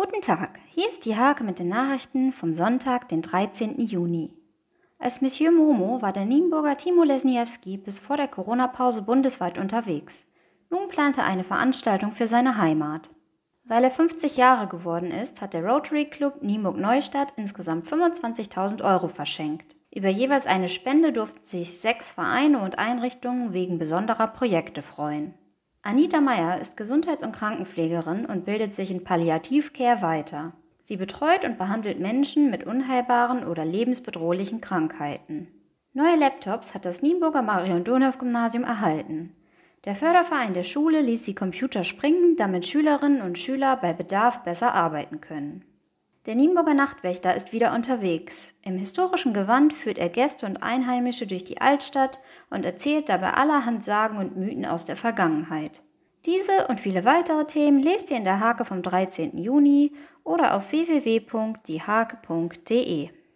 Guten Tag, hier ist die Hake mit den Nachrichten vom Sonntag, den 13. Juni. Als Monsieur Momo war der Nienburger Timo Lesniewski bis vor der Corona-Pause bundesweit unterwegs. Nun plante er eine Veranstaltung für seine Heimat. Weil er 50 Jahre geworden ist, hat der Rotary Club Nienburg-Neustadt insgesamt 25.000 Euro verschenkt. Über jeweils eine Spende durften sich sechs Vereine und Einrichtungen wegen besonderer Projekte freuen. Anita Meyer ist Gesundheits- und Krankenpflegerin und bildet sich in Palliativcare weiter. Sie betreut und behandelt Menschen mit unheilbaren oder lebensbedrohlichen Krankheiten. Neue Laptops hat das Nienburger Marion-Donhoff-Gymnasium erhalten. Der Förderverein der Schule ließ die Computer springen, damit Schülerinnen und Schüler bei Bedarf besser arbeiten können. Der Nienburger Nachtwächter ist wieder unterwegs. Im historischen Gewand führt er Gäste und Einheimische durch die Altstadt und erzählt dabei allerhand Sagen und Mythen aus der Vergangenheit. Diese und viele weitere Themen lest ihr in der Hake vom 13. Juni oder auf www.diehake.de.